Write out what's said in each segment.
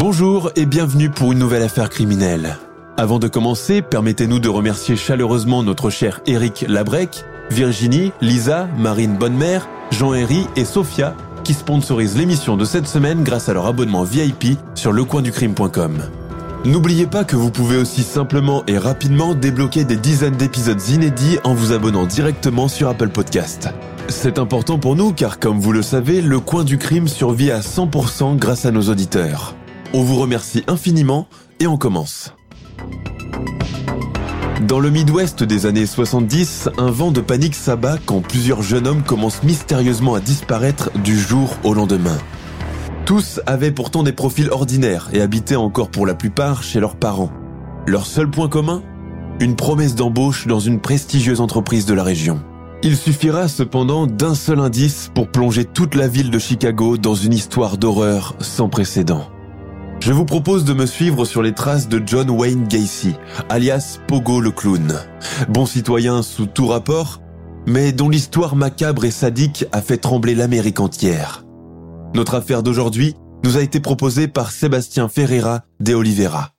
Bonjour et bienvenue pour une nouvelle affaire criminelle. Avant de commencer, permettez-nous de remercier chaleureusement notre cher Eric Labrec, Virginie, Lisa, Marine Bonnemère, Jean-Héry et Sophia qui sponsorisent l'émission de cette semaine grâce à leur abonnement VIP sur lecoinducrime.com. N'oubliez pas que vous pouvez aussi simplement et rapidement débloquer des dizaines d'épisodes inédits en vous abonnant directement sur Apple Podcast. C'est important pour nous car comme vous le savez, le coin du crime survit à 100% grâce à nos auditeurs. On vous remercie infiniment et on commence. Dans le Midwest des années 70, un vent de panique s'abat quand plusieurs jeunes hommes commencent mystérieusement à disparaître du jour au lendemain. Tous avaient pourtant des profils ordinaires et habitaient encore pour la plupart chez leurs parents. Leur seul point commun? Une promesse d'embauche dans une prestigieuse entreprise de la région. Il suffira cependant d'un seul indice pour plonger toute la ville de Chicago dans une histoire d'horreur sans précédent. Je vous propose de me suivre sur les traces de John Wayne Gacy, alias Pogo le clown. Bon citoyen sous tout rapport, mais dont l'histoire macabre et sadique a fait trembler l'Amérique entière. Notre affaire d'aujourd'hui nous a été proposée par Sébastien Ferreira de Oliveira.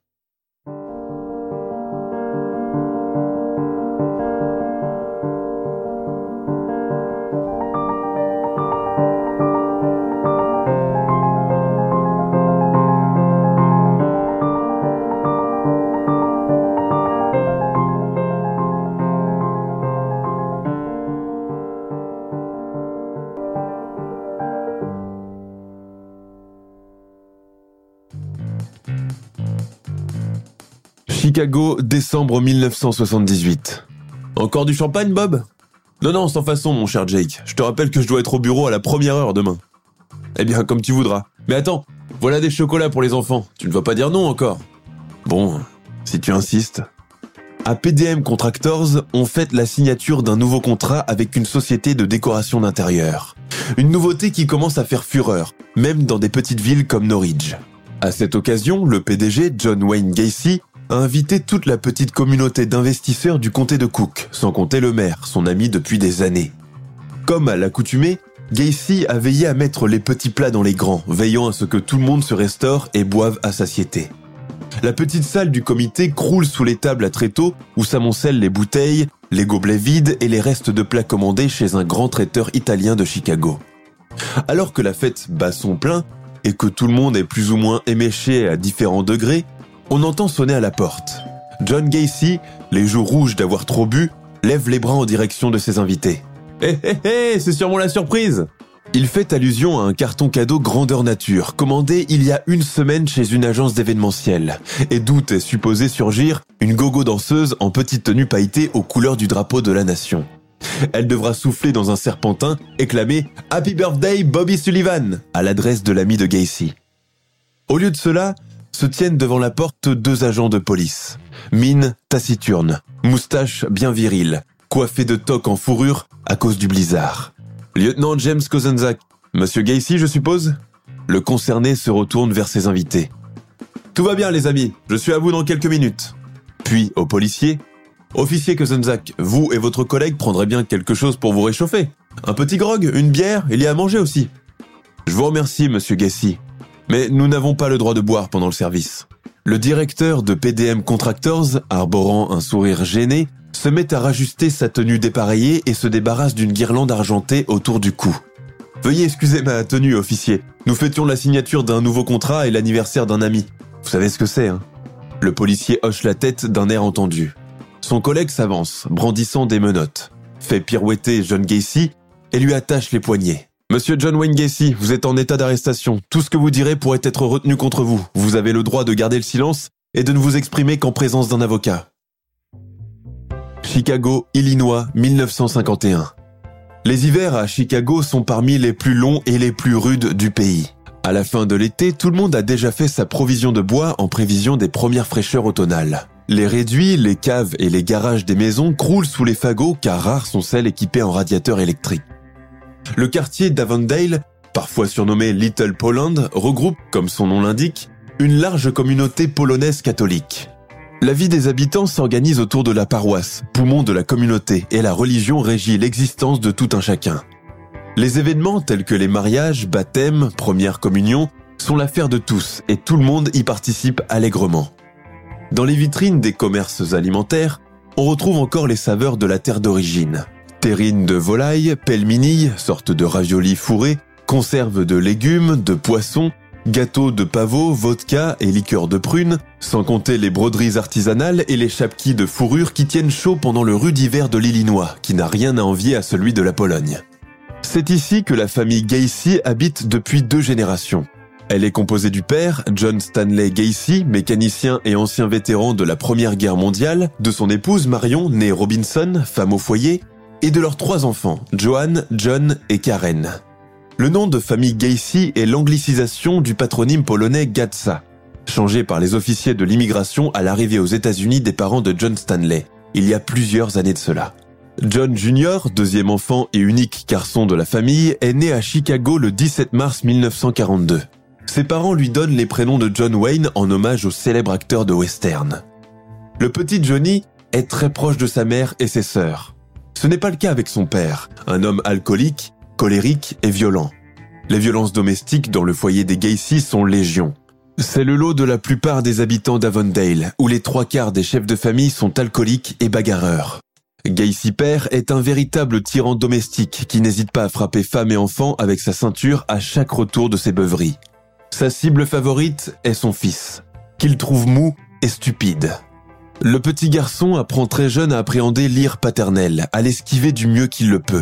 Décembre 1978. Encore du champagne, Bob? Non, non, sans façon, mon cher Jake. Je te rappelle que je dois être au bureau à la première heure demain. Eh bien, comme tu voudras. Mais attends, voilà des chocolats pour les enfants. Tu ne vas pas dire non encore. Bon, si tu insistes. À PDM Contractors, on fête la signature d'un nouveau contrat avec une société de décoration d'intérieur. Une nouveauté qui commence à faire fureur, même dans des petites villes comme Norwich. À cette occasion, le PDG, John Wayne Gacy, a invité toute la petite communauté d'investisseurs du comté de Cook, sans compter le maire, son ami depuis des années. Comme à l'accoutumée, Gacy a veillé à mettre les petits plats dans les grands, veillant à ce que tout le monde se restaure et boive à satiété. La petite salle du comité croule sous les tables à tréteaux où s'amoncellent les bouteilles, les gobelets vides et les restes de plats commandés chez un grand traiteur italien de Chicago. Alors que la fête bat son plein et que tout le monde est plus ou moins éméché à différents degrés, on entend sonner à la porte. John Gacy, les joues rouges d'avoir trop bu, lève les bras en direction de ses invités. Hé hé hé, c'est sûrement la surprise Il fait allusion à un carton cadeau grandeur nature, commandé il y a une semaine chez une agence d'événementiel, et d'où est supposé surgir une gogo danseuse en petite tenue pailletée aux couleurs du drapeau de la nation. Elle devra souffler dans un serpentin et clamer Happy Birthday Bobby Sullivan à l'adresse de l'ami de Gacy. Au lieu de cela, se tiennent devant la porte deux agents de police. Mine taciturne, moustache bien virile, coiffé de toque en fourrure à cause du blizzard. Lieutenant James Kozenzak, Monsieur Gacy, je suppose? Le concerné se retourne vers ses invités. Tout va bien, les amis, je suis à vous dans quelques minutes. Puis, au policier, Officier Kozenzak, vous et votre collègue prendrez bien quelque chose pour vous réchauffer. Un petit grog, une bière, il y a à manger aussi. Je vous remercie, monsieur Gacy, mais nous n'avons pas le droit de boire pendant le service. Le directeur de PDM Contractors, arborant un sourire gêné, se met à rajuster sa tenue dépareillée et se débarrasse d'une guirlande argentée autour du cou. Veuillez excuser ma tenue, officier. Nous fêtions la signature d'un nouveau contrat et l'anniversaire d'un ami. Vous savez ce que c'est, hein? Le policier hoche la tête d'un air entendu. Son collègue s'avance, brandissant des menottes, fait pirouetter John Gacy et lui attache les poignets. Monsieur John Wayne Gacy, vous êtes en état d'arrestation. Tout ce que vous direz pourrait être retenu contre vous. Vous avez le droit de garder le silence et de ne vous exprimer qu'en présence d'un avocat. Chicago, Illinois, 1951. Les hivers à Chicago sont parmi les plus longs et les plus rudes du pays. À la fin de l'été, tout le monde a déjà fait sa provision de bois en prévision des premières fraîcheurs automnales. Les réduits, les caves et les garages des maisons croulent sous les fagots car rares sont celles équipées en radiateurs électriques. Le quartier d'Avondale, parfois surnommé Little Poland, regroupe, comme son nom l'indique, une large communauté polonaise catholique. La vie des habitants s'organise autour de la paroisse, poumon de la communauté, et la religion régit l'existence de tout un chacun. Les événements tels que les mariages, baptêmes, première communion sont l'affaire de tous et tout le monde y participe allègrement. Dans les vitrines des commerces alimentaires, on retrouve encore les saveurs de la terre d'origine. Terrines de volaille, pelmini, sorte de raviolis fourrés, conserves de légumes, de poissons, gâteaux de pavot, vodka et liqueurs de prune, sans compter les broderies artisanales et les chapquis de fourrure qui tiennent chaud pendant le rude hiver de l'Illinois, qui n'a rien à envier à celui de la Pologne. C'est ici que la famille Gacy habite depuis deux générations. Elle est composée du père, John Stanley Gacy, mécanicien et ancien vétéran de la Première Guerre mondiale, de son épouse Marion, née Robinson, femme au foyer, et de leurs trois enfants, Joan, John et Karen. Le nom de famille Gacy est l'anglicisation du patronyme polonais Gatsa, changé par les officiers de l'immigration à l'arrivée aux États-Unis des parents de John Stanley, il y a plusieurs années de cela. John Jr., deuxième enfant et unique garçon de la famille, est né à Chicago le 17 mars 1942. Ses parents lui donnent les prénoms de John Wayne en hommage au célèbre acteur de western. Le petit Johnny est très proche de sa mère et ses sœurs. Ce n'est pas le cas avec son père, un homme alcoolique, colérique et violent. Les violences domestiques dans le foyer des Gacy sont légion. C'est le lot de la plupart des habitants d'Avondale, où les trois quarts des chefs de famille sont alcooliques et bagarreurs. Gacy père est un véritable tyran domestique qui n'hésite pas à frapper femmes et enfants avec sa ceinture à chaque retour de ses beuveries. Sa cible favorite est son fils, qu'il trouve mou et stupide. Le petit garçon apprend très jeune à appréhender l'ire paternel, à l'esquiver du mieux qu'il le peut.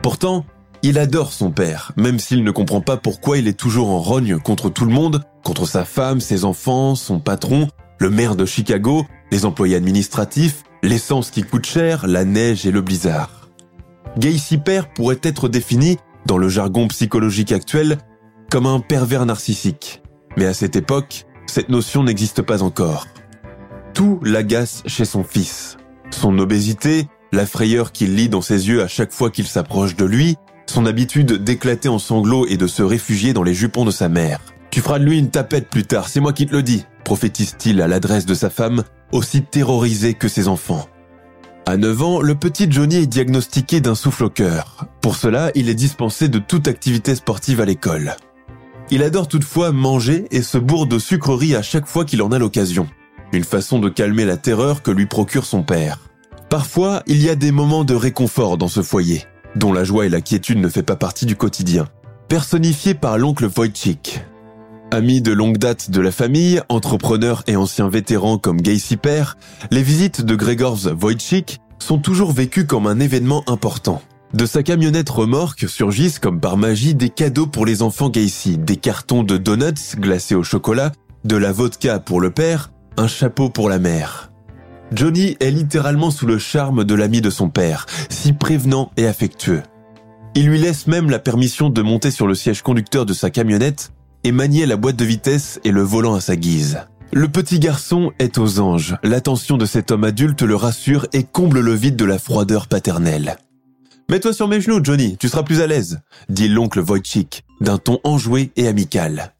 Pourtant, il adore son père, même s'il ne comprend pas pourquoi il est toujours en rogne contre tout le monde, contre sa femme, ses enfants, son patron, le maire de Chicago, les employés administratifs, l'essence qui coûte cher, la neige et le blizzard. Gacy père pourrait être défini, dans le jargon psychologique actuel, comme un pervers narcissique. Mais à cette époque, cette notion n'existe pas encore. Tout l'agace chez son fils. Son obésité, la frayeur qu'il lit dans ses yeux à chaque fois qu'il s'approche de lui, son habitude d'éclater en sanglots et de se réfugier dans les jupons de sa mère. Tu feras de lui une tapette plus tard, c'est moi qui te le dis, prophétise-t-il à l'adresse de sa femme, aussi terrorisée que ses enfants. À 9 ans, le petit Johnny est diagnostiqué d'un souffle au cœur. Pour cela, il est dispensé de toute activité sportive à l'école. Il adore toutefois manger et se bourre de sucreries à chaque fois qu'il en a l'occasion. Une façon de calmer la terreur que lui procure son père. Parfois, il y a des moments de réconfort dans ce foyer, dont la joie et la quiétude ne fait pas partie du quotidien. Personnifié par l'oncle Wojcik. Ami de longue date de la famille, entrepreneur et ancien vétéran comme Gacy père, les visites de Gregors Wojcik sont toujours vécues comme un événement important. De sa camionnette remorque surgissent comme par magie des cadeaux pour les enfants Gacy, des cartons de donuts glacés au chocolat, de la vodka pour le père, un chapeau pour la mère. Johnny est littéralement sous le charme de l'ami de son père, si prévenant et affectueux. Il lui laisse même la permission de monter sur le siège conducteur de sa camionnette et manier la boîte de vitesse et le volant à sa guise. Le petit garçon est aux anges. L'attention de cet homme adulte le rassure et comble le vide de la froideur paternelle. Mets-toi sur mes genoux, Johnny, tu seras plus à l'aise, dit l'oncle Wojcik, d'un ton enjoué et amical.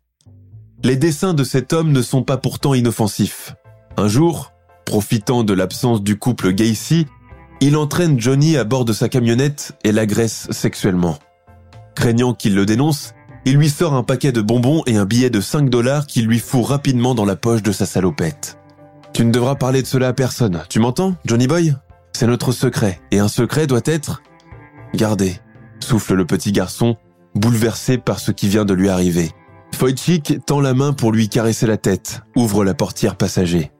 Les dessins de cet homme ne sont pas pourtant inoffensifs. Un jour, profitant de l'absence du couple Gacy, il entraîne Johnny à bord de sa camionnette et l'agresse sexuellement. Craignant qu'il le dénonce, il lui sort un paquet de bonbons et un billet de 5 dollars qu'il lui fout rapidement dans la poche de sa salopette. Tu ne devras parler de cela à personne, tu m'entends, Johnny Boy? C'est notre secret, et un secret doit être Gardez, souffle le petit garçon, bouleversé par ce qui vient de lui arriver. Foychik tend la main pour lui caresser la tête, ouvre la portière passager.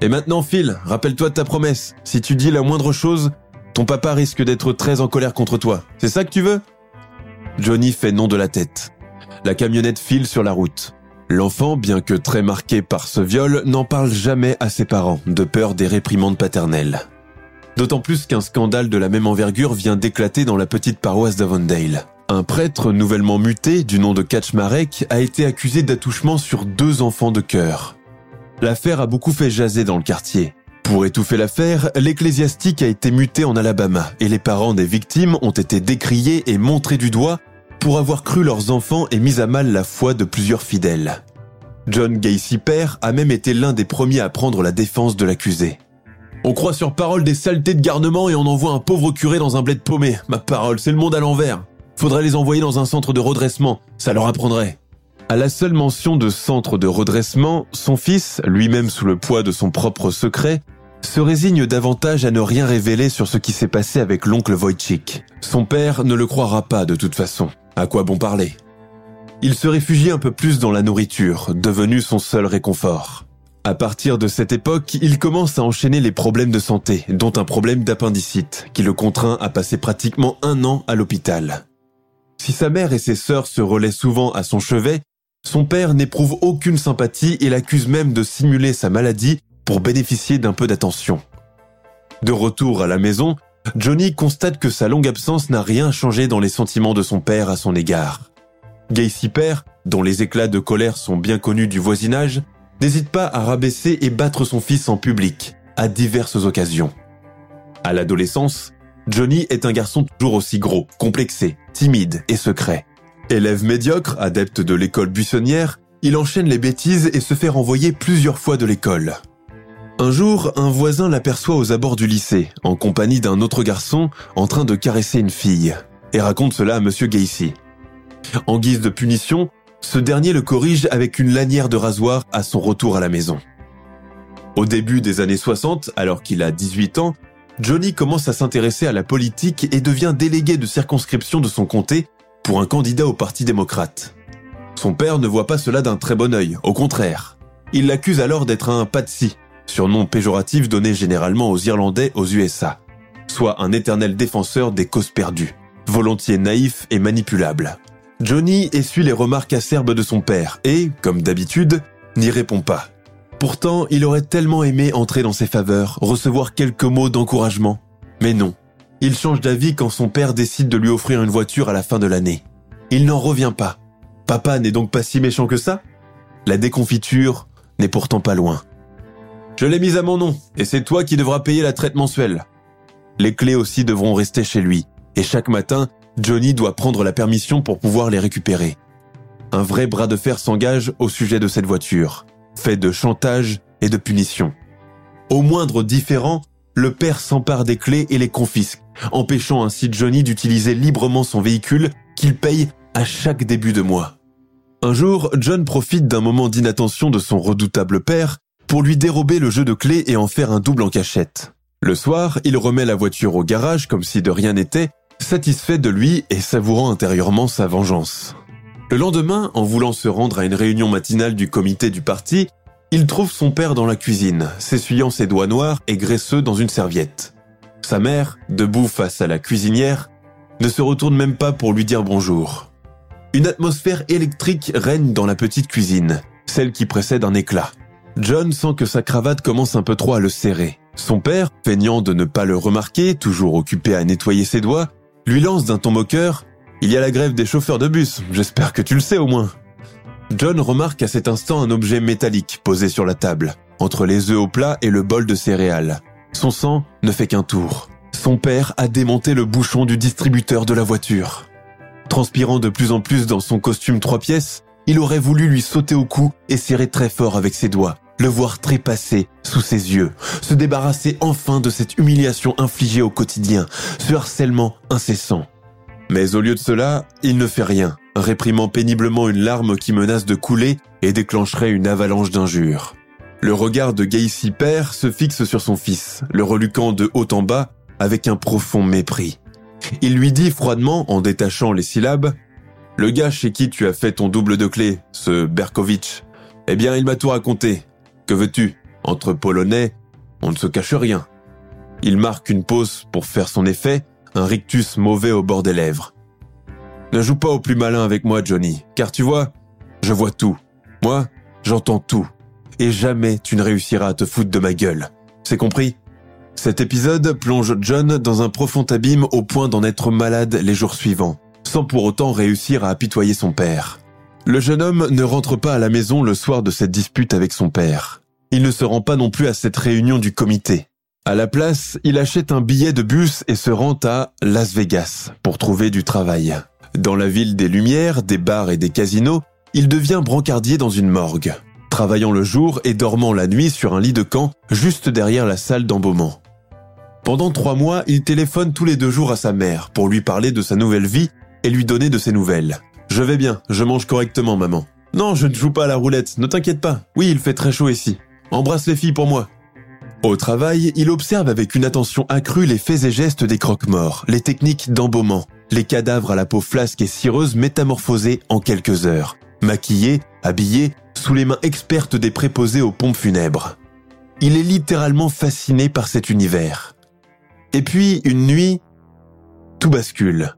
Et maintenant, Phil, rappelle-toi de ta promesse. Si tu dis la moindre chose, ton papa risque d'être très en colère contre toi. C'est ça que tu veux? Johnny fait non de la tête. La camionnette file sur la route. L'enfant, bien que très marqué par ce viol, n'en parle jamais à ses parents, de peur des réprimandes paternelles. D'autant plus qu'un scandale de la même envergure vient d'éclater dans la petite paroisse d'Avondale. Un prêtre nouvellement muté, du nom de Kaczmarek, a été accusé d'attouchement sur deux enfants de cœur. L'affaire a beaucoup fait jaser dans le quartier. Pour étouffer l'affaire, l'ecclésiastique a été muté en Alabama et les parents des victimes ont été décriés et montrés du doigt pour avoir cru leurs enfants et mis à mal la foi de plusieurs fidèles. John Gacy père a même été l'un des premiers à prendre la défense de l'accusé. On croit sur parole des saletés de garnement et on envoie un pauvre curé dans un bled paumé. Ma parole, c'est le monde à l'envers. Faudrait les envoyer dans un centre de redressement, ça leur apprendrait. À la seule mention de centre de redressement, son fils, lui-même sous le poids de son propre secret, se résigne davantage à ne rien révéler sur ce qui s'est passé avec l'oncle Wojcik. Son père ne le croira pas de toute façon. À quoi bon parler? Il se réfugie un peu plus dans la nourriture, devenue son seul réconfort. À partir de cette époque, il commence à enchaîner les problèmes de santé, dont un problème d'appendicite, qui le contraint à passer pratiquement un an à l'hôpital. Si sa mère et ses sœurs se relaient souvent à son chevet, son père n'éprouve aucune sympathie et l'accuse même de simuler sa maladie pour bénéficier d'un peu d'attention. De retour à la maison, Johnny constate que sa longue absence n'a rien changé dans les sentiments de son père à son égard. Gacy père, dont les éclats de colère sont bien connus du voisinage, n'hésite pas à rabaisser et battre son fils en public, à diverses occasions. À l'adolescence, Johnny est un garçon toujours aussi gros, complexé, timide et secret. Élève médiocre, adepte de l'école buissonnière, il enchaîne les bêtises et se fait renvoyer plusieurs fois de l'école. Un jour, un voisin l'aperçoit aux abords du lycée, en compagnie d'un autre garçon en train de caresser une fille, et raconte cela à Monsieur Gacy. En guise de punition, ce dernier le corrige avec une lanière de rasoir à son retour à la maison. Au début des années 60, alors qu'il a 18 ans, Johnny commence à s'intéresser à la politique et devient délégué de circonscription de son comté pour un candidat au Parti démocrate. Son père ne voit pas cela d'un très bon œil, au contraire. Il l'accuse alors d'être un patsy, surnom péjoratif donné généralement aux Irlandais aux USA, soit un éternel défenseur des causes perdues, volontiers naïf et manipulable. Johnny essuie les remarques acerbes de son père et, comme d'habitude, n'y répond pas. Pourtant, il aurait tellement aimé entrer dans ses faveurs, recevoir quelques mots d'encouragement. Mais non. Il change d'avis quand son père décide de lui offrir une voiture à la fin de l'année. Il n'en revient pas. Papa n'est donc pas si méchant que ça La déconfiture n'est pourtant pas loin. Je l'ai mise à mon nom, et c'est toi qui devras payer la traite mensuelle. Les clés aussi devront rester chez lui, et chaque matin, Johnny doit prendre la permission pour pouvoir les récupérer. Un vrai bras de fer s'engage au sujet de cette voiture, fait de chantage et de punition. Au moindre différent, le père s'empare des clés et les confisque, empêchant ainsi Johnny d'utiliser librement son véhicule qu'il paye à chaque début de mois. Un jour, John profite d'un moment d'inattention de son redoutable père pour lui dérober le jeu de clés et en faire un double en cachette. Le soir, il remet la voiture au garage comme si de rien n'était, satisfait de lui et savourant intérieurement sa vengeance. Le lendemain, en voulant se rendre à une réunion matinale du comité du parti, il trouve son père dans la cuisine, s'essuyant ses doigts noirs et graisseux dans une serviette. Sa mère, debout face à la cuisinière, ne se retourne même pas pour lui dire bonjour. Une atmosphère électrique règne dans la petite cuisine, celle qui précède un éclat. John sent que sa cravate commence un peu trop à le serrer. Son père, feignant de ne pas le remarquer, toujours occupé à nettoyer ses doigts, lui lance d'un ton moqueur Il y a la grève des chauffeurs de bus, j'espère que tu le sais au moins. John remarque à cet instant un objet métallique posé sur la table, entre les œufs au plat et le bol de céréales. Son sang ne fait qu'un tour. Son père a démonté le bouchon du distributeur de la voiture. Transpirant de plus en plus dans son costume trois pièces, il aurait voulu lui sauter au cou et serrer très fort avec ses doigts le voir trépasser sous ses yeux, se débarrasser enfin de cette humiliation infligée au quotidien, ce harcèlement incessant. Mais au lieu de cela, il ne fait rien, réprimant péniblement une larme qui menace de couler et déclencherait une avalanche d'injures. Le regard de Gacy père se fixe sur son fils, le reluquant de haut en bas avec un profond mépris. Il lui dit froidement, en détachant les syllabes, Le gars chez qui tu as fait ton double de clé, ce Berkovitch, eh bien il m'a tout raconté, que veux-tu? Entre Polonais, on ne se cache rien. Il marque une pause pour faire son effet, un rictus mauvais au bord des lèvres. Ne joue pas au plus malin avec moi, Johnny, car tu vois, je vois tout. Moi, j'entends tout. Et jamais tu ne réussiras à te foutre de ma gueule. C'est compris? Cet épisode plonge John dans un profond abîme au point d'en être malade les jours suivants, sans pour autant réussir à apitoyer son père. Le jeune homme ne rentre pas à la maison le soir de cette dispute avec son père. Il ne se rend pas non plus à cette réunion du comité. À la place, il achète un billet de bus et se rend à Las Vegas pour trouver du travail. Dans la ville des lumières, des bars et des casinos, il devient brancardier dans une morgue, travaillant le jour et dormant la nuit sur un lit de camp juste derrière la salle d'embaumement. Pendant trois mois, il téléphone tous les deux jours à sa mère pour lui parler de sa nouvelle vie et lui donner de ses nouvelles. Je vais bien, je mange correctement, maman. Non, je ne joue pas à la roulette, ne t'inquiète pas. Oui, il fait très chaud ici. Embrasse les filles pour moi. Au travail, il observe avec une attention accrue les faits et gestes des croque-morts, les techniques d'embaumement, les cadavres à la peau flasque et cireuse métamorphosés en quelques heures, maquillés, habillés, sous les mains expertes des préposés aux pompes funèbres. Il est littéralement fasciné par cet univers. Et puis, une nuit, tout bascule.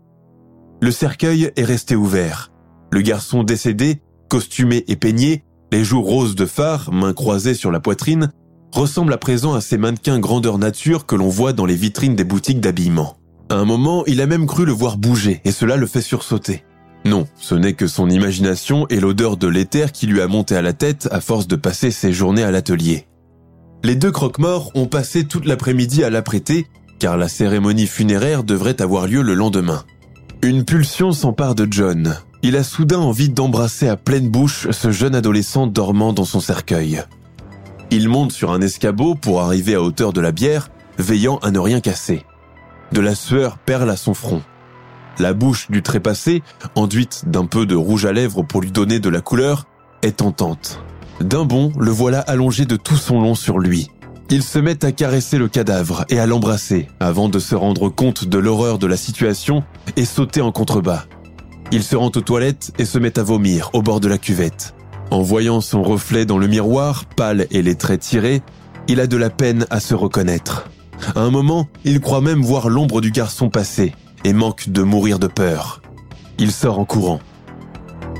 Le cercueil est resté ouvert. Le garçon décédé, costumé et peigné, les joues roses de phare, mains croisées sur la poitrine, ressemble à présent à ces mannequins grandeur nature que l'on voit dans les vitrines des boutiques d'habillement. À un moment, il a même cru le voir bouger, et cela le fait sursauter. Non, ce n'est que son imagination et l'odeur de l'éther qui lui a monté à la tête à force de passer ses journées à l'atelier. Les deux croque-morts ont passé toute l'après-midi à l'apprêter, car la cérémonie funéraire devrait avoir lieu le lendemain. Une pulsion s'empare de John. Il a soudain envie d'embrasser à pleine bouche ce jeune adolescent dormant dans son cercueil. Il monte sur un escabeau pour arriver à hauteur de la bière, veillant à ne rien casser. De la sueur perle à son front. La bouche du trépassé, enduite d'un peu de rouge à lèvres pour lui donner de la couleur, est tentante. D'un bond, le voilà allongé de tout son long sur lui. Il se met à caresser le cadavre et à l'embrasser avant de se rendre compte de l'horreur de la situation et sauter en contrebas. Il se rend aux toilettes et se met à vomir au bord de la cuvette. En voyant son reflet dans le miroir, pâle et les traits tirés, il a de la peine à se reconnaître. À un moment, il croit même voir l'ombre du garçon passer et manque de mourir de peur. Il sort en courant.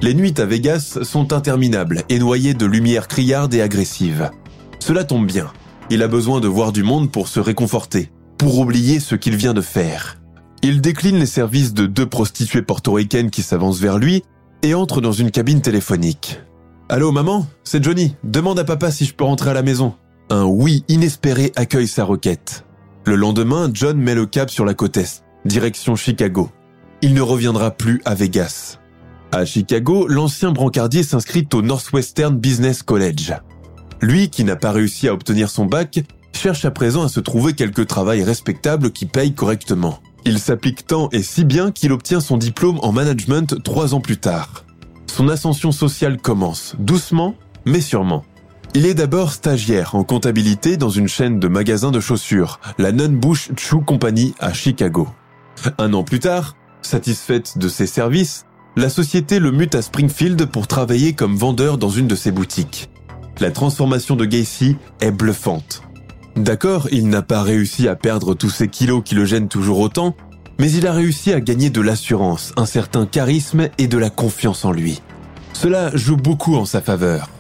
Les nuits à Vegas sont interminables et noyées de lumière criarde et agressive. Cela tombe bien. Il a besoin de voir du monde pour se réconforter, pour oublier ce qu'il vient de faire. Il décline les services de deux prostituées portoricaines qui s'avancent vers lui et entre dans une cabine téléphonique. Allô maman, c'est Johnny, demande à papa si je peux rentrer à la maison. Un oui inespéré accueille sa requête. Le lendemain, John met le cap sur la côte est, direction Chicago. Il ne reviendra plus à Vegas. À Chicago, l'ancien brancardier s'inscrit au Northwestern Business College. Lui, qui n'a pas réussi à obtenir son bac, cherche à présent à se trouver quelque travail respectable qui paye correctement. Il s'applique tant et si bien qu'il obtient son diplôme en management trois ans plus tard. Son ascension sociale commence, doucement, mais sûrement. Il est d'abord stagiaire en comptabilité dans une chaîne de magasins de chaussures, la Nunn-Bush Shoe Company à Chicago. Un an plus tard, satisfaite de ses services, la société le mute à Springfield pour travailler comme vendeur dans une de ses boutiques. La transformation de Gacy est bluffante. D'accord, il n'a pas réussi à perdre tous ces kilos qui le gênent toujours autant, mais il a réussi à gagner de l'assurance, un certain charisme et de la confiance en lui. Cela joue beaucoup en sa faveur.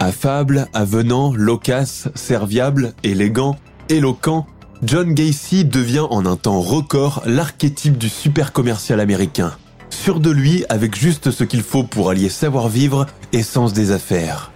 Affable, avenant, loquace, serviable, élégant, éloquent, John Gacy devient en un temps record l'archétype du super commercial américain. Sûr de lui avec juste ce qu'il faut pour allier savoir-vivre et sens des affaires.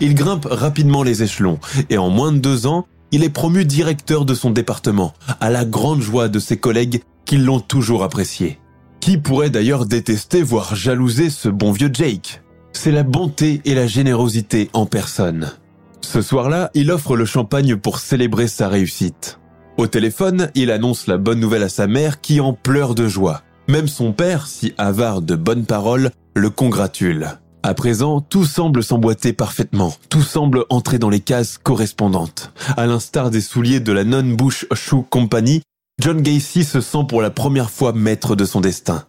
Il grimpe rapidement les échelons et en moins de deux ans, il est promu directeur de son département, à la grande joie de ses collègues qui l'ont toujours apprécié. Qui pourrait d'ailleurs détester, voire jalouser ce bon vieux Jake C'est la bonté et la générosité en personne. Ce soir-là, il offre le champagne pour célébrer sa réussite. Au téléphone, il annonce la bonne nouvelle à sa mère qui en pleure de joie. Même son père, si avare de bonnes paroles, le congratule. À présent, tout semble s'emboîter parfaitement, tout semble entrer dans les cases correspondantes. À l'instar des souliers de la Non-Bush Shoe Company, John Gacy se sent pour la première fois maître de son destin.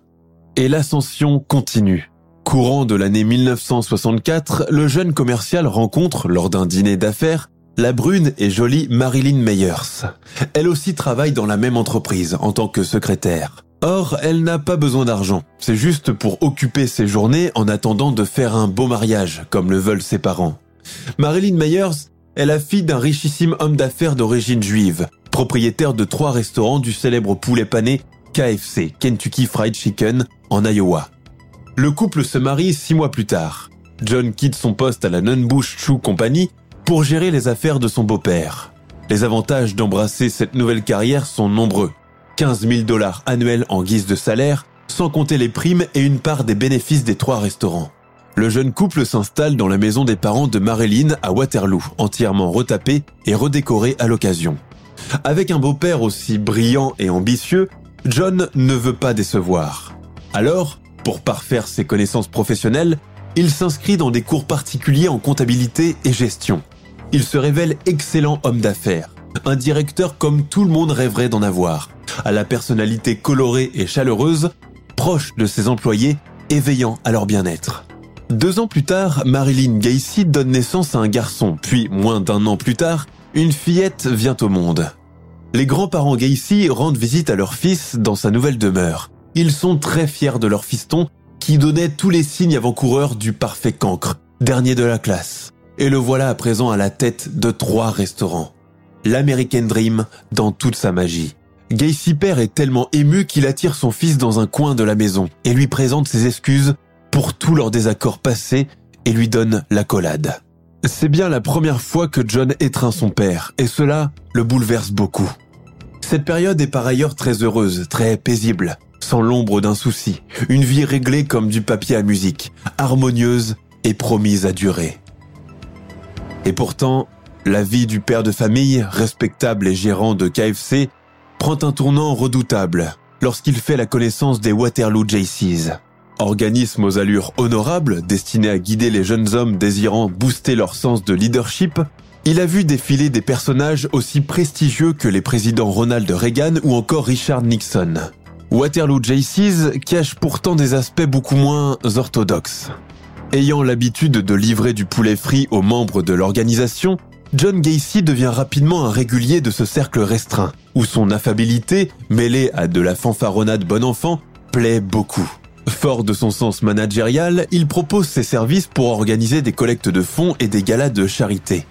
Et l'ascension continue. Courant de l'année 1964, le jeune commercial rencontre, lors d'un dîner d'affaires, la brune et jolie Marilyn Meyers. Elle aussi travaille dans la même entreprise en tant que secrétaire. Or, elle n'a pas besoin d'argent. C'est juste pour occuper ses journées en attendant de faire un beau mariage, comme le veulent ses parents. Marilyn Myers est la fille d'un richissime homme d'affaires d'origine juive, propriétaire de trois restaurants du célèbre poulet pané KFC, Kentucky Fried Chicken, en Iowa. Le couple se marie six mois plus tard. John quitte son poste à la Nunbush Shoe Company pour gérer les affaires de son beau-père. Les avantages d'embrasser cette nouvelle carrière sont nombreux. 15 000 dollars annuels en guise de salaire, sans compter les primes et une part des bénéfices des trois restaurants. Le jeune couple s'installe dans la maison des parents de Marilyn à Waterloo, entièrement retapée et redécorée à l'occasion. Avec un beau-père aussi brillant et ambitieux, John ne veut pas décevoir. Alors, pour parfaire ses connaissances professionnelles, il s'inscrit dans des cours particuliers en comptabilité et gestion. Il se révèle excellent homme d'affaires, un directeur comme tout le monde rêverait d'en avoir, à la personnalité colorée et chaleureuse, proche de ses employés et veillant à leur bien-être. Deux ans plus tard, Marilyn Gacy donne naissance à un garçon, puis moins d'un an plus tard, une fillette vient au monde. Les grands-parents Gacy rendent visite à leur fils dans sa nouvelle demeure. Ils sont très fiers de leur fiston qui donnait tous les signes avant-coureurs du parfait cancre, dernier de la classe. Et le voilà à présent à la tête de trois restaurants. L'American Dream dans toute sa magie. Gacy père est tellement ému qu'il attire son fils dans un coin de la maison et lui présente ses excuses pour tous leurs désaccords passés et lui donne l'accolade. C'est bien la première fois que John étreint son père et cela le bouleverse beaucoup. Cette période est par ailleurs très heureuse, très paisible, sans l'ombre d'un souci, une vie réglée comme du papier à musique, harmonieuse et promise à durer. Et pourtant, la vie du père de famille, respectable et gérant de KFC, prend un tournant redoutable lorsqu'il fait la connaissance des Waterloo JCs. Organisme aux allures honorables destiné à guider les jeunes hommes désirant booster leur sens de leadership, il a vu défiler des personnages aussi prestigieux que les présidents Ronald Reagan ou encore Richard Nixon. Waterloo JCs cache pourtant des aspects beaucoup moins orthodoxes. Ayant l'habitude de livrer du poulet frit aux membres de l'organisation, John Gacy devient rapidement un régulier de ce cercle restreint, où son affabilité, mêlée à de la fanfaronnade bon enfant, plaît beaucoup. Fort de son sens managérial, il propose ses services pour organiser des collectes de fonds et des galas de charité.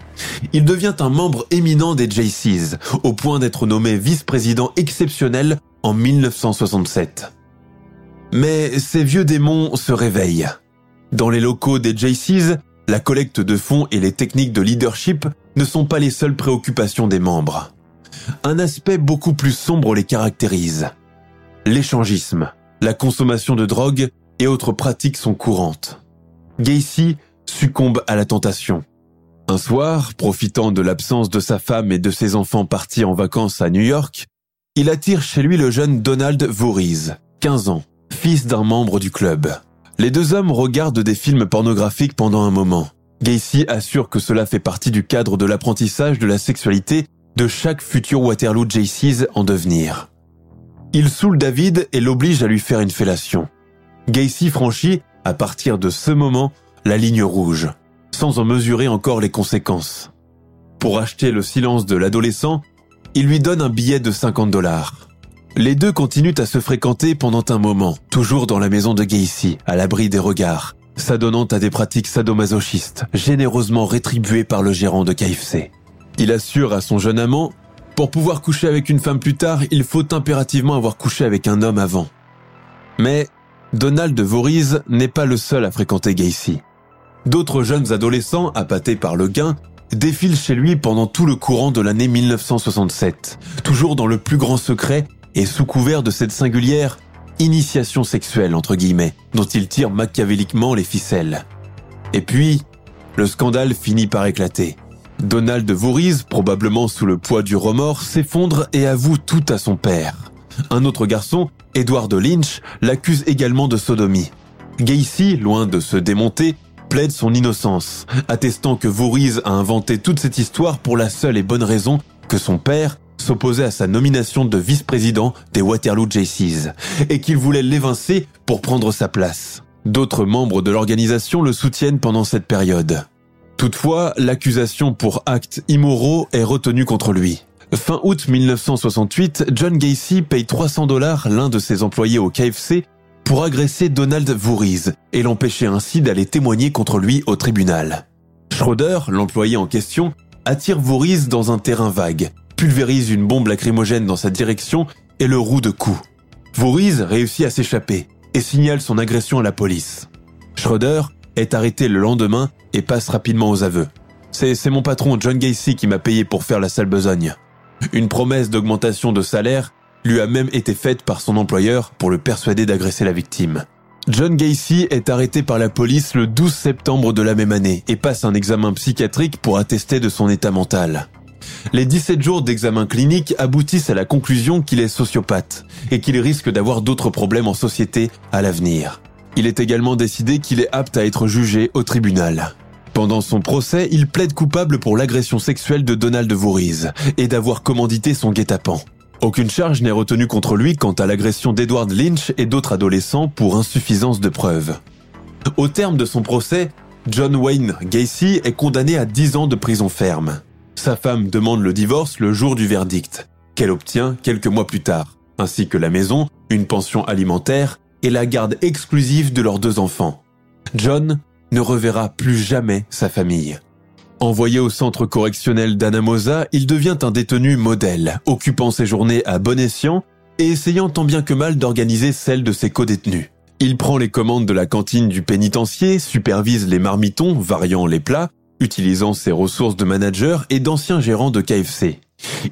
Il devient un membre éminent des JCs, au point d'être nommé vice-président exceptionnel en 1967. Mais ces vieux démons se réveillent. Dans les locaux des JCs, la collecte de fonds et les techniques de leadership ne sont pas les seules préoccupations des membres. Un aspect beaucoup plus sombre les caractérise. L'échangisme, la consommation de drogue et autres pratiques sont courantes. Gacy succombe à la tentation. Un soir, profitant de l'absence de sa femme et de ses enfants partis en vacances à New York, il attire chez lui le jeune Donald Voorhees, 15 ans, fils d'un membre du club. Les deux hommes regardent des films pornographiques pendant un moment. Gacy assure que cela fait partie du cadre de l'apprentissage de la sexualité de chaque futur Waterloo JCs en devenir. Il saoule David et l'oblige à lui faire une fellation. Gacy franchit, à partir de ce moment, la ligne rouge, sans en mesurer encore les conséquences. Pour acheter le silence de l'adolescent, il lui donne un billet de 50 dollars. Les deux continuent à se fréquenter pendant un moment, toujours dans la maison de Gacy, à l'abri des regards, s'adonnant à des pratiques sadomasochistes, généreusement rétribuées par le gérant de KFC. Il assure à son jeune amant, pour pouvoir coucher avec une femme plus tard, il faut impérativement avoir couché avec un homme avant. Mais Donald Voorhees n'est pas le seul à fréquenter Gacy. D'autres jeunes adolescents, appâtés par le gain, défilent chez lui pendant tout le courant de l'année 1967, toujours dans le plus grand secret et sous couvert de cette singulière initiation sexuelle, entre guillemets, dont il tire machiavéliquement les ficelles. Et puis, le scandale finit par éclater. Donald Voorhees, probablement sous le poids du remords, s'effondre et avoue tout à son père. Un autre garçon, Edward Lynch, l'accuse également de sodomie. Gacy, loin de se démonter, plaide son innocence, attestant que Voorhees a inventé toute cette histoire pour la seule et bonne raison que son père s'opposait à sa nomination de vice-président des Waterloo JCs et qu'il voulait l'évincer pour prendre sa place. D'autres membres de l'organisation le soutiennent pendant cette période. Toutefois, l'accusation pour actes immoraux est retenue contre lui. Fin août 1968, John Gacy paye 300 dollars l'un de ses employés au KFC pour agresser Donald Voorhees et l'empêcher ainsi d'aller témoigner contre lui au tribunal. Schroeder, l'employé en question, attire Voorhees dans un terrain vague, pulvérise une bombe lacrymogène dans sa direction et le roue de coups. Voorhees réussit à s'échapper et signale son agression à la police. Schroeder est arrêté le lendemain et passe rapidement aux aveux. C'est mon patron John Gacy qui m'a payé pour faire la sale besogne. Une promesse d'augmentation de salaire lui a même été faite par son employeur pour le persuader d'agresser la victime. John Gacy est arrêté par la police le 12 septembre de la même année et passe un examen psychiatrique pour attester de son état mental. Les 17 jours d'examen clinique aboutissent à la conclusion qu'il est sociopathe et qu'il risque d'avoir d'autres problèmes en société à l'avenir. Il est également décidé qu'il est apte à être jugé au tribunal. Pendant son procès, il plaide coupable pour l'agression sexuelle de Donald Voorhees et d'avoir commandité son guet-apens. Aucune charge n'est retenue contre lui quant à l'agression d'Edward Lynch et d'autres adolescents pour insuffisance de preuves. Au terme de son procès, John Wayne Gacy est condamné à 10 ans de prison ferme. Sa femme demande le divorce le jour du verdict, qu'elle obtient quelques mois plus tard, ainsi que la maison, une pension alimentaire et la garde exclusive de leurs deux enfants. John ne reverra plus jamais sa famille. Envoyé au centre correctionnel d'Anamosa, il devient un détenu modèle, occupant ses journées à bon escient et essayant tant bien que mal d'organiser celles de ses codétenus. Il prend les commandes de la cantine du pénitencier, supervise les marmitons, variant les plats, utilisant ses ressources de manager et d'anciens gérants de KFC.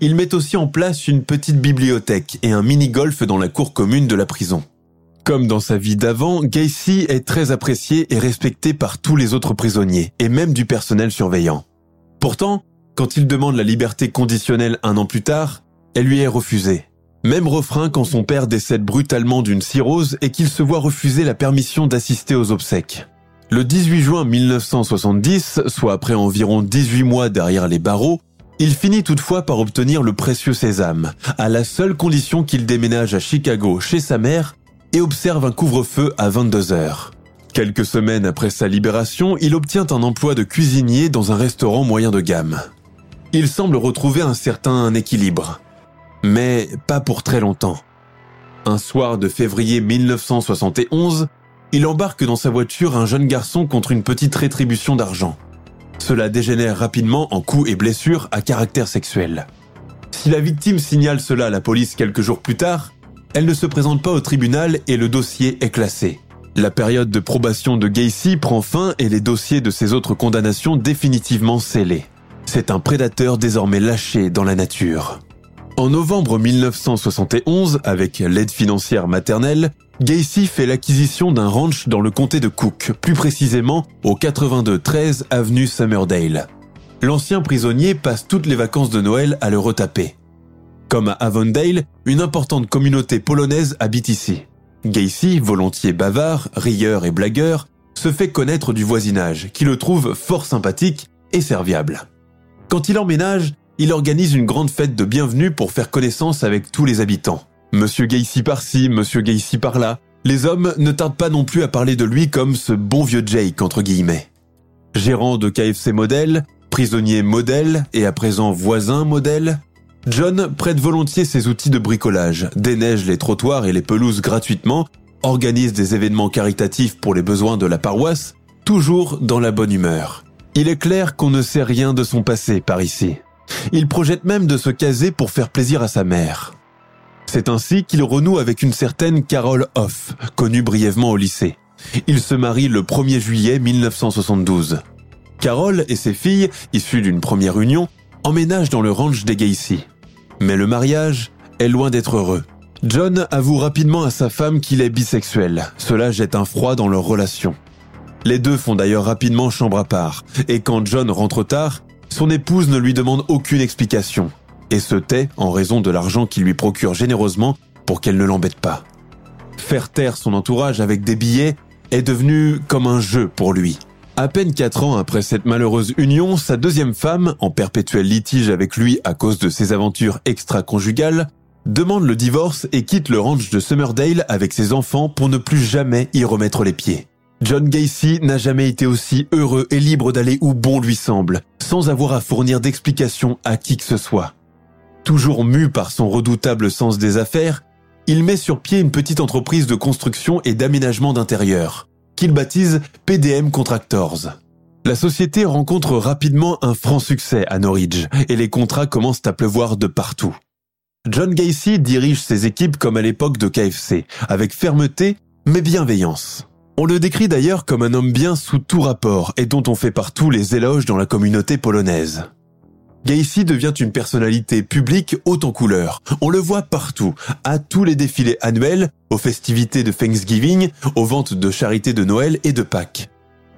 Il met aussi en place une petite bibliothèque et un mini-golf dans la cour commune de la prison. Comme dans sa vie d'avant, Gacy est très apprécié et respecté par tous les autres prisonniers, et même du personnel surveillant. Pourtant, quand il demande la liberté conditionnelle un an plus tard, elle lui est refusée. Même refrain quand son père décède brutalement d'une cirrhose et qu'il se voit refuser la permission d'assister aux obsèques. Le 18 juin 1970, soit après environ 18 mois derrière les barreaux, il finit toutefois par obtenir le précieux sésame, à la seule condition qu'il déménage à Chicago chez sa mère et observe un couvre-feu à 22 heures. Quelques semaines après sa libération, il obtient un emploi de cuisinier dans un restaurant moyen de gamme. Il semble retrouver un certain équilibre. Mais pas pour très longtemps. Un soir de février 1971, il embarque dans sa voiture un jeune garçon contre une petite rétribution d'argent. Cela dégénère rapidement en coups et blessures à caractère sexuel. Si la victime signale cela à la police quelques jours plus tard, elle ne se présente pas au tribunal et le dossier est classé. La période de probation de Gacy prend fin et les dossiers de ses autres condamnations définitivement scellés. C'est un prédateur désormais lâché dans la nature. En novembre 1971, avec l'aide financière maternelle, Gacy fait l'acquisition d'un ranch dans le comté de Cook, plus précisément au 82-13 avenue Summerdale. L'ancien prisonnier passe toutes les vacances de Noël à le retaper. Comme à Avondale, une importante communauté polonaise habite ici. Gacy, volontiers bavard, rieur et blagueur, se fait connaître du voisinage, qui le trouve fort sympathique et serviable. Quand il emménage, il organise une grande fête de bienvenue pour faire connaissance avec tous les habitants. Monsieur Gacy par-ci, Monsieur Gacy par-là. Les hommes ne tardent pas non plus à parler de lui comme ce bon vieux Jake, entre guillemets. Gérant de KFC modèle, prisonnier modèle et à présent voisin modèle, John prête volontiers ses outils de bricolage, déneige les trottoirs et les pelouses gratuitement, organise des événements caritatifs pour les besoins de la paroisse, toujours dans la bonne humeur. Il est clair qu'on ne sait rien de son passé par ici. Il projette même de se caser pour faire plaisir à sa mère. C'est ainsi qu'il renoue avec une certaine Carole Hoff, connue brièvement au lycée. Il se marie le 1er juillet 1972. Carole et ses filles, issues d'une première union, emménage dans le ranch des Gacy. Mais le mariage est loin d'être heureux. John avoue rapidement à sa femme qu'il est bisexuel. Cela jette un froid dans leur relation. Les deux font d'ailleurs rapidement chambre à part, et quand John rentre tard, son épouse ne lui demande aucune explication, et se tait en raison de l'argent qu'il lui procure généreusement pour qu'elle ne l'embête pas. Faire taire son entourage avec des billets est devenu comme un jeu pour lui. À peine quatre ans après cette malheureuse union, sa deuxième femme, en perpétuel litige avec lui à cause de ses aventures extra-conjugales, demande le divorce et quitte le ranch de Summerdale avec ses enfants pour ne plus jamais y remettre les pieds. John Gacy n'a jamais été aussi heureux et libre d'aller où bon lui semble, sans avoir à fournir d'explications à qui que ce soit. toujours mu par son redoutable sens des affaires, il met sur pied une petite entreprise de construction et d'aménagement d'intérieur, qu'il baptise PDM Contractors. La société rencontre rapidement un franc succès à Norwich et les contrats commencent à pleuvoir de partout. John Gacy dirige ses équipes comme à l'époque de KFC, avec fermeté mais bienveillance. On le décrit d'ailleurs comme un homme bien sous tout rapport et dont on fait partout les éloges dans la communauté polonaise. Gacy devient une personnalité publique haute en couleur. On le voit partout, à tous les défilés annuels, aux festivités de Thanksgiving, aux ventes de charité de Noël et de Pâques.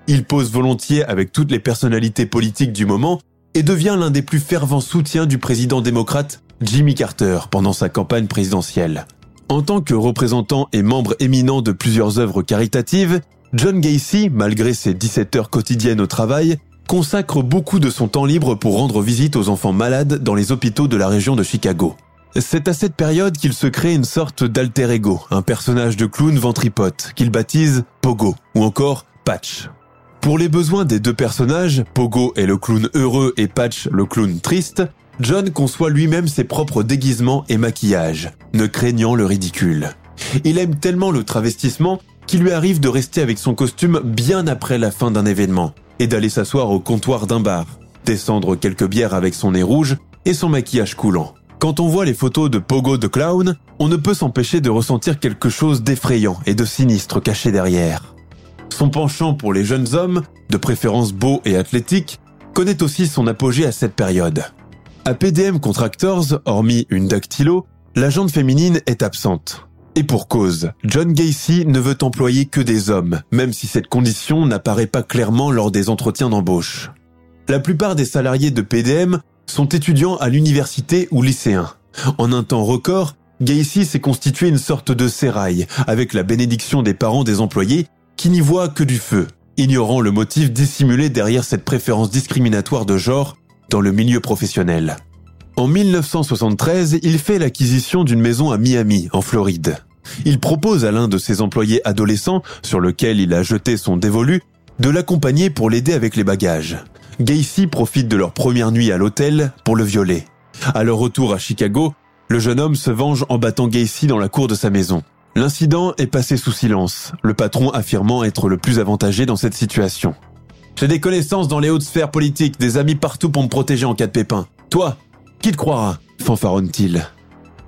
Il pose volontiers avec toutes les personnalités politiques du moment et devient l'un des plus fervents soutiens du président démocrate Jimmy Carter pendant sa campagne présidentielle. En tant que représentant et membre éminent de plusieurs œuvres caritatives, John Gacy, malgré ses 17 heures quotidiennes au travail, consacre beaucoup de son temps libre pour rendre visite aux enfants malades dans les hôpitaux de la région de Chicago. C'est à cette période qu'il se crée une sorte d'alter ego, un personnage de clown ventripote qu'il baptise Pogo ou encore Patch. Pour les besoins des deux personnages, Pogo est le clown heureux et Patch le clown triste, John conçoit lui-même ses propres déguisements et maquillages, ne craignant le ridicule. Il aime tellement le travestissement qu'il lui arrive de rester avec son costume bien après la fin d'un événement et d'aller s'asseoir au comptoir d'un bar, descendre quelques bières avec son nez rouge et son maquillage coulant. Quand on voit les photos de Pogo de Clown, on ne peut s'empêcher de ressentir quelque chose d'effrayant et de sinistre caché derrière. Son penchant pour les jeunes hommes, de préférence beaux et athlétiques, connaît aussi son apogée à cette période. À PDM Contractors, hormis une dactylo, la jante féminine est absente. Et pour cause, John Gacy ne veut employer que des hommes, même si cette condition n'apparaît pas clairement lors des entretiens d'embauche. La plupart des salariés de PDM sont étudiants à l'université ou lycéens. En un temps record, Gacy s'est constitué une sorte de sérail, avec la bénédiction des parents des employés, qui n'y voient que du feu, ignorant le motif dissimulé derrière cette préférence discriminatoire de genre dans le milieu professionnel. En 1973, il fait l'acquisition d'une maison à Miami, en Floride. Il propose à l'un de ses employés adolescents, sur lequel il a jeté son dévolu, de l'accompagner pour l'aider avec les bagages. Gacy profite de leur première nuit à l'hôtel pour le violer. À leur retour à Chicago, le jeune homme se venge en battant Gacy dans la cour de sa maison. L'incident est passé sous silence, le patron affirmant être le plus avantagé dans cette situation. J'ai des connaissances dans les hautes sphères politiques, des amis partout pour me protéger en cas de pépin. Toi, qui te croira fanfaronne-t-il?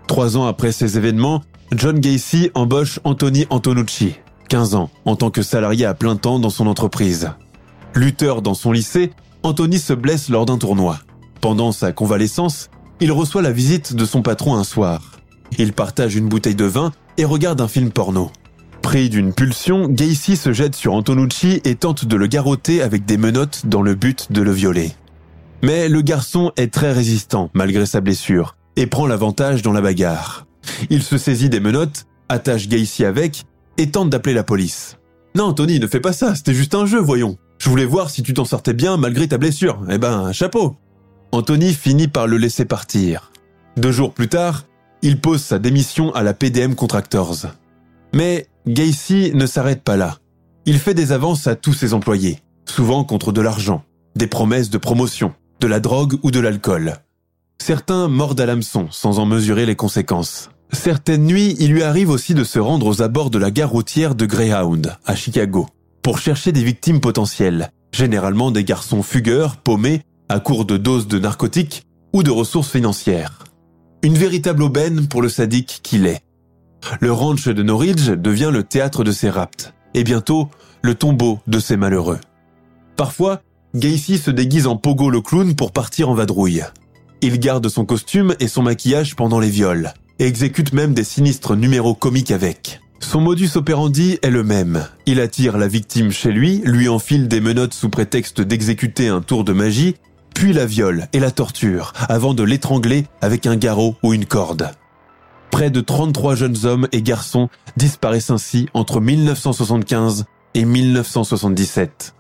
Trois ans après ces événements, John Gacy embauche Anthony Antonucci, 15 ans, en tant que salarié à plein temps dans son entreprise. Lutteur dans son lycée, Anthony se blesse lors d'un tournoi. Pendant sa convalescence, il reçoit la visite de son patron un soir. Il partage une bouteille de vin et regarde un film porno. Pris d'une pulsion, Gacy se jette sur Antonucci et tente de le garrotter avec des menottes dans le but de le violer. Mais le garçon est très résistant malgré sa blessure et prend l'avantage dans la bagarre. Il se saisit des menottes, attache Gacy avec et tente d'appeler la police. Non, Tony, ne fais pas ça, c'était juste un jeu, voyons. Je voulais voir si tu t'en sortais bien malgré ta blessure. Eh ben, chapeau. Anthony finit par le laisser partir. Deux jours plus tard, il pose sa démission à la PDM Contractors. Mais Gacy ne s'arrête pas là. Il fait des avances à tous ses employés, souvent contre de l'argent, des promesses de promotion, de la drogue ou de l'alcool. Certains mordent à l'hameçon sans en mesurer les conséquences. Certaines nuits, il lui arrive aussi de se rendre aux abords de la gare routière de Greyhound, à Chicago, pour chercher des victimes potentielles, généralement des garçons fugueurs, paumés, à court de doses de narcotiques ou de ressources financières. Une véritable aubaine pour le sadique qu'il est. Le ranch de Norridge devient le théâtre de ses rapts, et bientôt le tombeau de ses malheureux. Parfois, Gacy se déguise en Pogo le clown pour partir en vadrouille. Il garde son costume et son maquillage pendant les viols, et exécute même des sinistres numéros comiques avec. Son modus operandi est le même. Il attire la victime chez lui, lui enfile des menottes sous prétexte d'exécuter un tour de magie, puis la viole et la torture, avant de l'étrangler avec un garrot ou une corde. Près de 33 jeunes hommes et garçons disparaissent ainsi entre 1975 et 1977.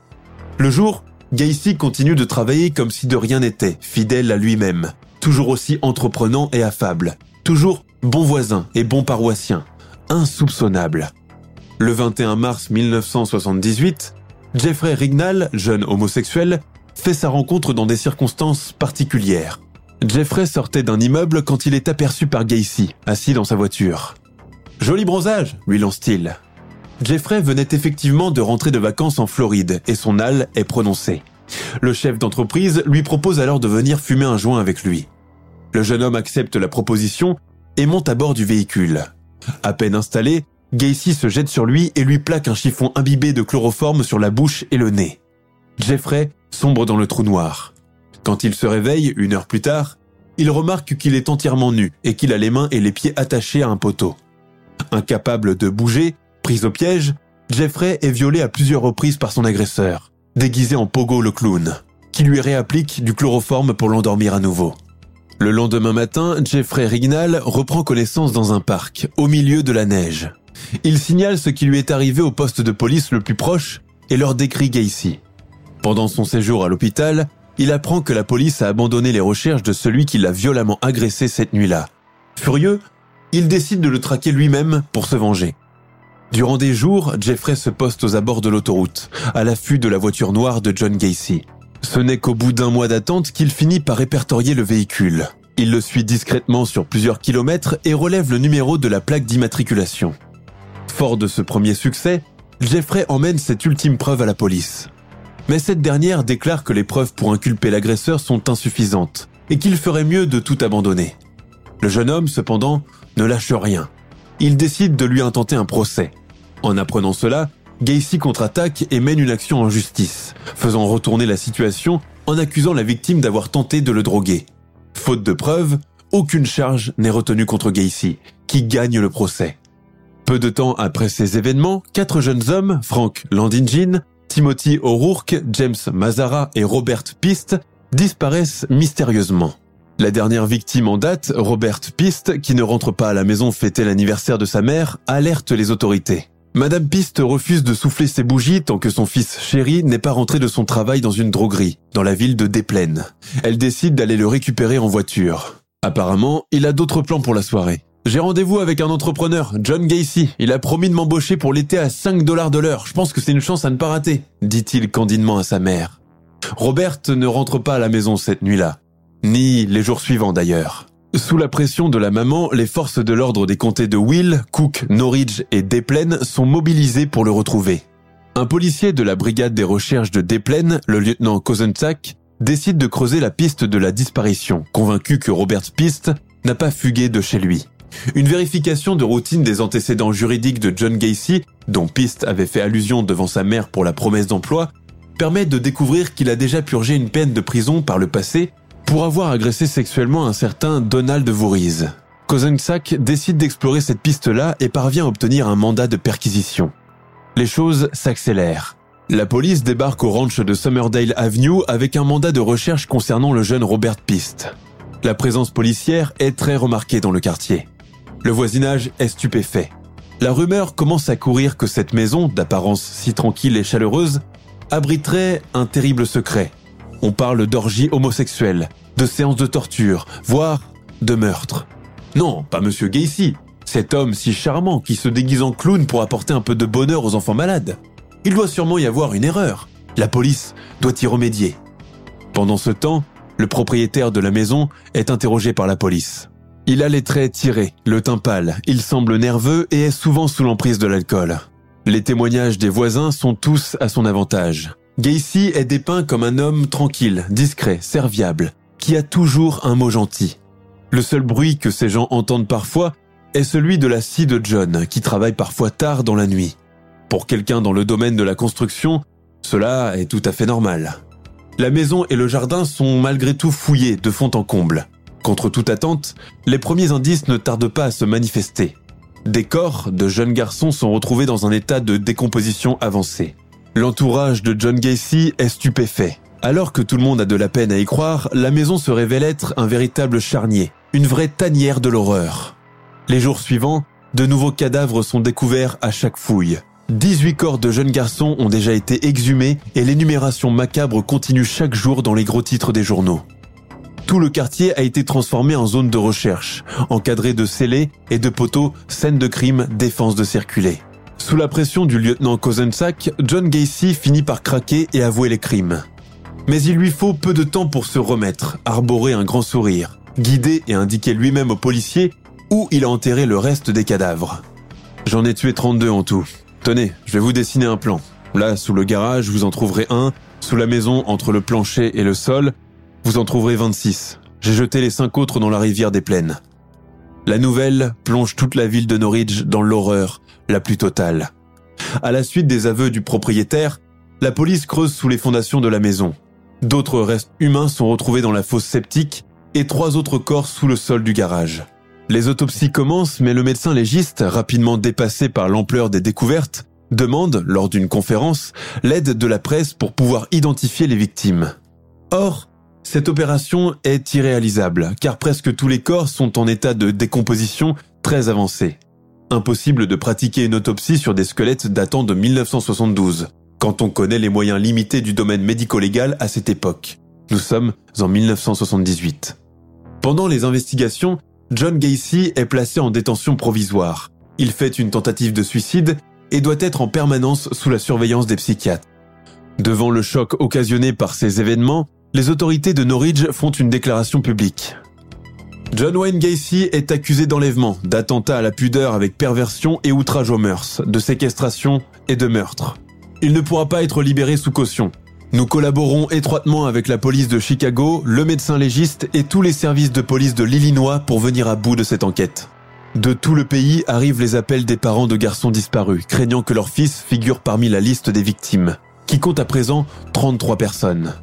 Le jour, Gacy continue de travailler comme si de rien n'était, fidèle à lui-même, toujours aussi entreprenant et affable, toujours bon voisin et bon paroissien, insoupçonnable. Le 21 mars 1978, Jeffrey Rignall, jeune homosexuel, fait sa rencontre dans des circonstances particulières. Jeffrey sortait d'un immeuble quand il est aperçu par Gacy, assis dans sa voiture. Joli bronzage, lui lance-t-il. Jeffrey venait effectivement de rentrer de vacances en Floride et son hal est prononcé. Le chef d'entreprise lui propose alors de venir fumer un joint avec lui. Le jeune homme accepte la proposition et monte à bord du véhicule. À peine installé, Gacy se jette sur lui et lui plaque un chiffon imbibé de chloroforme sur la bouche et le nez. Jeffrey sombre dans le trou noir. Quand il se réveille, une heure plus tard, il remarque qu'il est entièrement nu et qu'il a les mains et les pieds attachés à un poteau. Incapable de bouger, pris au piège, Jeffrey est violé à plusieurs reprises par son agresseur, déguisé en Pogo le clown, qui lui réapplique du chloroforme pour l'endormir à nouveau. Le lendemain matin, Jeffrey Rignal reprend connaissance dans un parc, au milieu de la neige. Il signale ce qui lui est arrivé au poste de police le plus proche et leur décrit Gacy. Pendant son séjour à l'hôpital, il apprend que la police a abandonné les recherches de celui qui l'a violemment agressé cette nuit-là. Furieux, il décide de le traquer lui-même pour se venger. Durant des jours, Jeffrey se poste aux abords de l'autoroute, à l'affût de la voiture noire de John Gacy. Ce n'est qu'au bout d'un mois d'attente qu'il finit par répertorier le véhicule. Il le suit discrètement sur plusieurs kilomètres et relève le numéro de la plaque d'immatriculation. Fort de ce premier succès, Jeffrey emmène cette ultime preuve à la police. Mais cette dernière déclare que les preuves pour inculper l'agresseur sont insuffisantes et qu'il ferait mieux de tout abandonner. Le jeune homme, cependant, ne lâche rien. Il décide de lui intenter un procès. En apprenant cela, Gacy contre-attaque et mène une action en justice, faisant retourner la situation en accusant la victime d'avoir tenté de le droguer. Faute de preuves, aucune charge n'est retenue contre Gacy, qui gagne le procès. Peu de temps après ces événements, quatre jeunes hommes, Frank Landingin, Timothy O'Rourke, James Mazara et Robert Piste, disparaissent mystérieusement. La dernière victime en date, Robert Piste, qui ne rentre pas à la maison fêter l'anniversaire de sa mère, alerte les autorités. Madame Piste refuse de souffler ses bougies tant que son fils chéri n'est pas rentré de son travail dans une droguerie, dans la ville de Desplaines. Elle décide d'aller le récupérer en voiture. Apparemment, il a d'autres plans pour la soirée. J'ai rendez-vous avec un entrepreneur, John Gacy. Il a promis de m'embaucher pour l'été à 5 dollars de l'heure. Je pense que c'est une chance à ne pas rater, dit-il candidement à sa mère. Robert ne rentre pas à la maison cette nuit-là. Ni les jours suivants d'ailleurs. Sous la pression de la maman, les forces de l'ordre des comtés de Will, Cook, Norwich et Desplaines sont mobilisées pour le retrouver. Un policier de la brigade des recherches de Desplaines, le lieutenant Kozenczak, décide de creuser la piste de la disparition, convaincu que Robert Piste n'a pas fugué de chez lui. Une vérification de routine des antécédents juridiques de John Gacy, dont Piste avait fait allusion devant sa mère pour la promesse d'emploi, permet de découvrir qu'il a déjà purgé une peine de prison par le passé pour avoir agressé sexuellement un certain Donald Voorhees. Kozenczak décide d'explorer cette piste-là et parvient à obtenir un mandat de perquisition. Les choses s'accélèrent. La police débarque au ranch de Summerdale Avenue avec un mandat de recherche concernant le jeune Robert Piste. La présence policière est très remarquée dans le quartier. Le voisinage est stupéfait. La rumeur commence à courir que cette maison, d'apparence si tranquille et chaleureuse, abriterait un terrible secret. On parle d'orgies homosexuelles, de séances de torture, voire de meurtre. Non, pas Monsieur Gacy, cet homme si charmant qui se déguise en clown pour apporter un peu de bonheur aux enfants malades. Il doit sûrement y avoir une erreur. La police doit y remédier. Pendant ce temps, le propriétaire de la maison est interrogé par la police. Il a les traits tirés, le teint pâle, il semble nerveux et est souvent sous l'emprise de l'alcool. Les témoignages des voisins sont tous à son avantage. Gacy est dépeint comme un homme tranquille, discret, serviable, qui a toujours un mot gentil. Le seul bruit que ces gens entendent parfois est celui de la scie de John, qui travaille parfois tard dans la nuit. Pour quelqu'un dans le domaine de la construction, cela est tout à fait normal. La maison et le jardin sont malgré tout fouillés de fond en comble. Contre toute attente, les premiers indices ne tardent pas à se manifester. Des corps de jeunes garçons sont retrouvés dans un état de décomposition avancée. L'entourage de John Gacy est stupéfait. Alors que tout le monde a de la peine à y croire, la maison se révèle être un véritable charnier, une vraie tanière de l'horreur. Les jours suivants, de nouveaux cadavres sont découverts à chaque fouille. 18 corps de jeunes garçons ont déjà été exhumés et l'énumération macabre continue chaque jour dans les gros titres des journaux. Tout le quartier a été transformé en zone de recherche, encadré de scellés et de poteaux, scène de crime, défense de circuler. Sous la pression du lieutenant Kozenczak, John Gacy finit par craquer et avouer les crimes. Mais il lui faut peu de temps pour se remettre, arborer un grand sourire, guider et indiquer lui-même aux policiers où il a enterré le reste des cadavres. J'en ai tué 32 en tout. Tenez, je vais vous dessiner un plan. Là, sous le garage, vous en trouverez un. Sous la maison, entre le plancher et le sol, vous en trouverez 26. J'ai jeté les cinq autres dans la rivière des plaines. La nouvelle plonge toute la ville de Norwich dans l'horreur la plus totale. À la suite des aveux du propriétaire, la police creuse sous les fondations de la maison. D'autres restes humains sont retrouvés dans la fosse septique et trois autres corps sous le sol du garage. Les autopsies commencent, mais le médecin légiste, rapidement dépassé par l'ampleur des découvertes, demande, lors d'une conférence, l'aide de la presse pour pouvoir identifier les victimes. Or, cette opération est irréalisable, car presque tous les corps sont en état de décomposition très avancé. Impossible de pratiquer une autopsie sur des squelettes datant de 1972, quand on connaît les moyens limités du domaine médico-légal à cette époque. Nous sommes en 1978. Pendant les investigations, John Gacy est placé en détention provisoire. Il fait une tentative de suicide et doit être en permanence sous la surveillance des psychiatres. Devant le choc occasionné par ces événements, les autorités de Norwich font une déclaration publique. John Wayne Gacy est accusé d'enlèvement, d'attentat à la pudeur avec perversion et outrage aux mœurs, de séquestration et de meurtre. Il ne pourra pas être libéré sous caution. Nous collaborons étroitement avec la police de Chicago, le médecin légiste et tous les services de police de l'Illinois pour venir à bout de cette enquête. De tout le pays arrivent les appels des parents de garçons disparus, craignant que leur fils figure parmi la liste des victimes, qui compte à présent 33 personnes.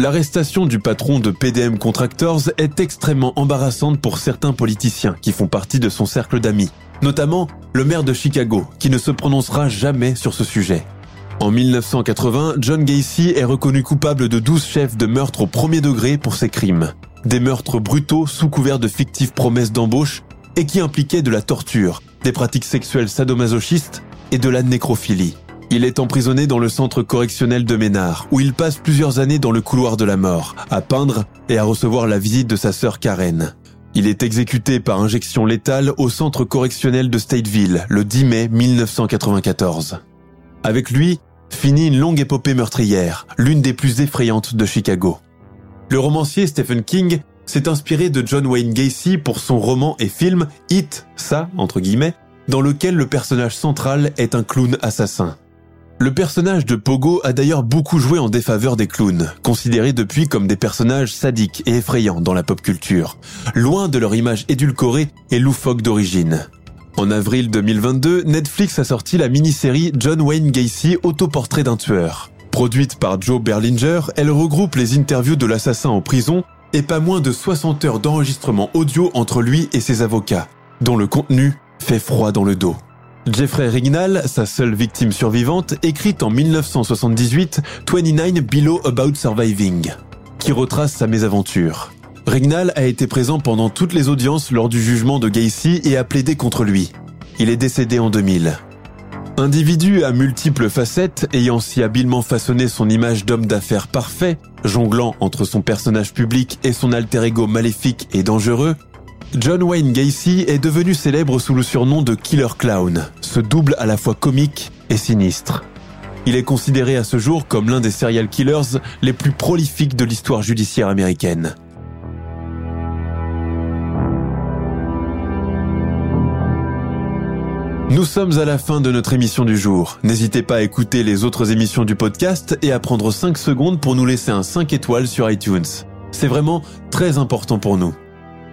L'arrestation du patron de PDM Contractors est extrêmement embarrassante pour certains politiciens qui font partie de son cercle d'amis, notamment le maire de Chicago, qui ne se prononcera jamais sur ce sujet. En 1980, John Gacy est reconnu coupable de 12 chefs de meurtre au premier degré pour ses crimes. Des meurtres brutaux sous couvert de fictives promesses d'embauche et qui impliquaient de la torture, des pratiques sexuelles sadomasochistes et de la nécrophilie. Il est emprisonné dans le centre correctionnel de Ménard, où il passe plusieurs années dans le couloir de la mort, à peindre et à recevoir la visite de sa sœur Karen. Il est exécuté par injection létale au centre correctionnel de Stateville le 10 mai 1994. Avec lui, finit une longue épopée meurtrière, l'une des plus effrayantes de Chicago. Le romancier Stephen King s'est inspiré de John Wayne Gacy pour son roman et film It, ça, entre guillemets, dans lequel le personnage central est un clown assassin. Le personnage de Pogo a d'ailleurs beaucoup joué en défaveur des clowns, considérés depuis comme des personnages sadiques et effrayants dans la pop culture, loin de leur image édulcorée et loufoque d'origine. En avril 2022, Netflix a sorti la mini-série John Wayne Gacy Autoportrait d'un tueur. Produite par Joe Berlinger, elle regroupe les interviews de l'assassin en prison et pas moins de 60 heures d'enregistrement audio entre lui et ses avocats, dont le contenu fait froid dans le dos. Jeffrey Rignall, sa seule victime survivante, écrit en 1978 29 Below About Surviving, qui retrace sa mésaventure. Rignall a été présent pendant toutes les audiences lors du jugement de Gacy et a plaidé contre lui. Il est décédé en 2000. Individu à multiples facettes, ayant si habilement façonné son image d'homme d'affaires parfait, jonglant entre son personnage public et son alter ego maléfique et dangereux, John Wayne Gacy est devenu célèbre sous le surnom de Killer Clown, ce double à la fois comique et sinistre. Il est considéré à ce jour comme l'un des serial killers les plus prolifiques de l'histoire judiciaire américaine. Nous sommes à la fin de notre émission du jour. N'hésitez pas à écouter les autres émissions du podcast et à prendre 5 secondes pour nous laisser un 5 étoiles sur iTunes. C'est vraiment très important pour nous.